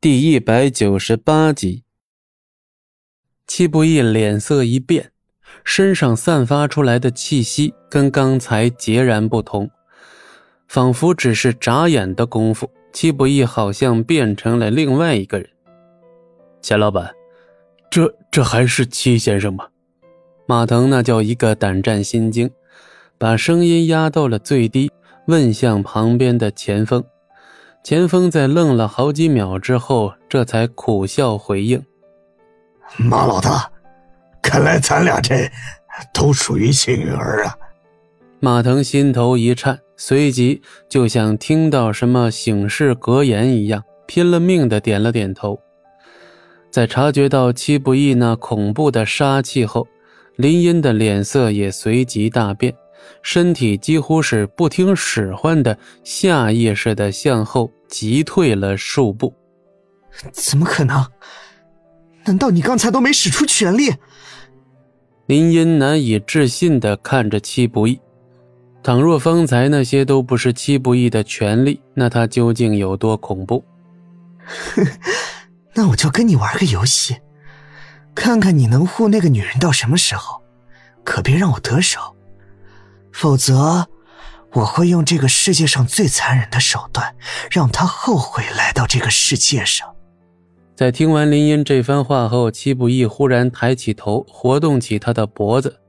第一百九十八集。戚不义脸色一变，身上散发出来的气息跟刚才截然不同，仿佛只是眨眼的功夫，戚不义好像变成了另外一个人。钱老板，这这还是戚先生吗？马腾那叫一个胆战心惊，把声音压到了最低，问向旁边的钱锋。钱锋在愣了好几秒之后，这才苦笑回应：“马老大，看来咱俩这都属于幸运儿啊。”马腾心头一颤，随即就像听到什么醒世格言一样，拼了命的点了点头。在察觉到戚不义那恐怖的杀气后，林音的脸色也随即大变，身体几乎是不听使唤的，下意识的向后急退了数步。怎么可能？难道你刚才都没使出全力？林音难以置信的看着戚不义。倘若方才那些都不是戚不义的权利，那他究竟有多恐怖？那我就跟你玩个游戏。看看你能护那个女人到什么时候，可别让我得手，否则我会用这个世界上最残忍的手段，让他后悔来到这个世界上。在听完林音这番话后，七不义忽然抬起头，活动起他的脖子。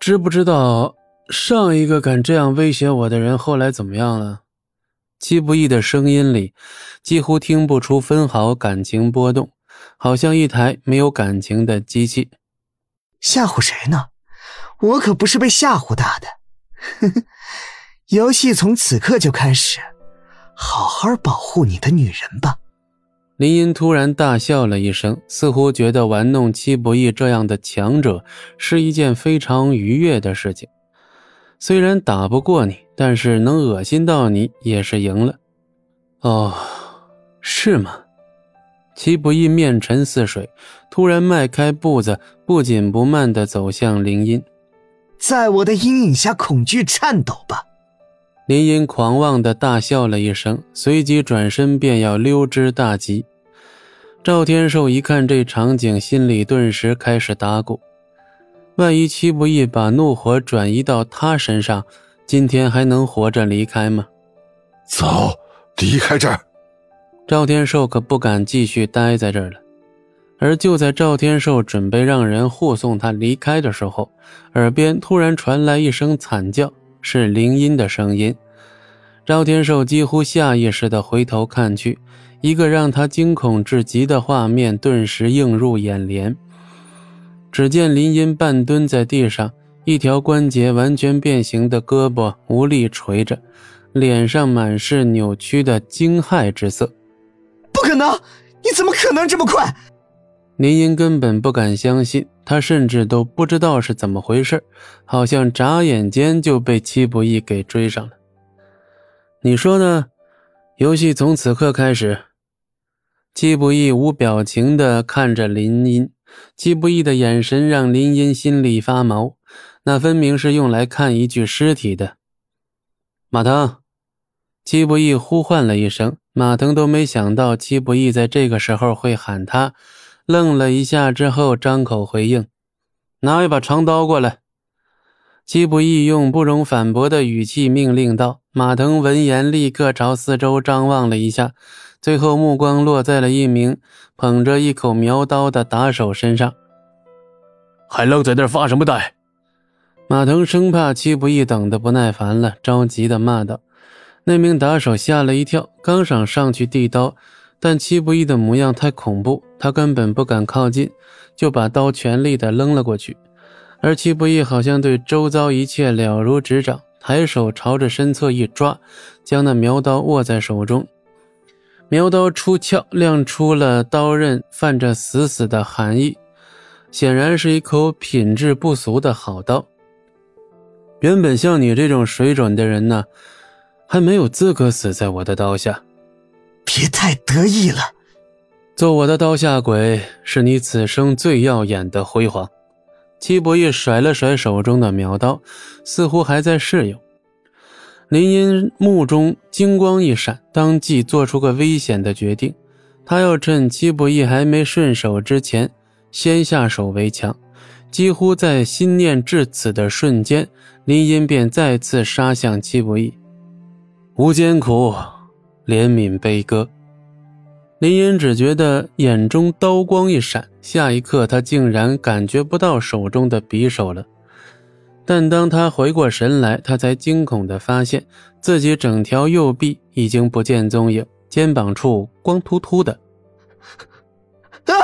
知不知道上一个敢这样威胁我的人后来怎么样了？七不义的声音里几乎听不出分毫感情波动。好像一台没有感情的机器，吓唬谁呢？我可不是被吓唬大的。游戏从此刻就开始，好好保护你的女人吧。林音突然大笑了一声，似乎觉得玩弄戚不义这样的强者是一件非常愉悦的事情。虽然打不过你，但是能恶心到你也是赢了。哦，是吗？戚不义面沉似水，突然迈开步子，不紧不慢地走向林音。在我的阴影下，恐惧颤抖吧。林音狂妄的大笑了一声，随即转身便要溜之大吉。赵天寿一看这场景，心里顿时开始打鼓：万一戚不义把怒火转移到他身上，今天还能活着离开吗？走，离开这儿。赵天寿可不敢继续待在这儿了，而就在赵天寿准备让人护送他离开的时候，耳边突然传来一声惨叫，是林音的声音。赵天寿几乎下意识地回头看去，一个让他惊恐至极的画面顿时映入眼帘。只见林音半蹲在地上，一条关节完全变形的胳膊无力垂着，脸上满是扭曲的惊骇之色。不可能！你怎么可能这么快？林英根本不敢相信，他甚至都不知道是怎么回事，好像眨眼间就被戚不义给追上了。你说呢？游戏从此刻开始。戚不义无表情地看着林音，戚不义的眼神让林音心里发毛，那分明是用来看一具尸体的。马腾，戚不义呼唤了一声。马腾都没想到戚不义在这个时候会喊他，愣了一下之后，张口回应：“拿一把长刀过来。”戚不义用不容反驳的语气命令道。马腾闻言，立刻朝四周张望了一下，最后目光落在了一名捧着一口苗刀的打手身上。还愣在那儿发什么呆？马腾生怕戚不义等的不耐烦了，着急的骂道。那名打手吓了一跳，刚想上去递刀，但戚不义的模样太恐怖，他根本不敢靠近，就把刀全力的扔了过去。而戚不义好像对周遭一切了如指掌，抬手朝着身侧一抓，将那苗刀握在手中。苗刀出鞘，亮出了刀刃，泛着死死的寒意，显然是一口品质不俗的好刀。原本像你这种水准的人呢？还没有资格死在我的刀下，别太得意了。做我的刀下鬼，是你此生最耀眼的辉煌。戚伯义甩了甩手中的苗刀，似乎还在适应。林音目中金光一闪，当即做出个危险的决定，他要趁戚不义还没顺手之前，先下手为强。几乎在心念至此的瞬间，林音便再次杀向戚不义。无艰苦，怜悯悲歌。林音只觉得眼中刀光一闪，下一刻他竟然感觉不到手中的匕首了。但当他回过神来，他才惊恐地发现自己整条右臂已经不见踪影，肩膀处光秃秃的。啊！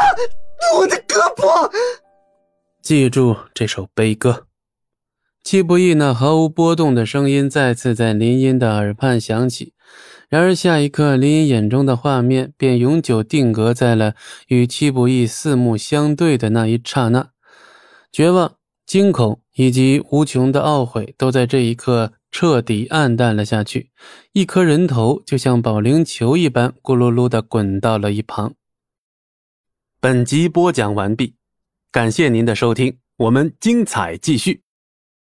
我的胳膊！记住这首悲歌。戚不义那毫无波动的声音再次在林音的耳畔响起。然而下一刻，林音眼中的画面便永久定格在了与戚不义四目相对的那一刹那，绝望、惊恐。以及无穷的懊悔都在这一刻彻底暗淡了下去，一颗人头就像保龄球一般咕噜噜的滚到了一旁。本集播讲完毕，感谢您的收听，我们精彩继续。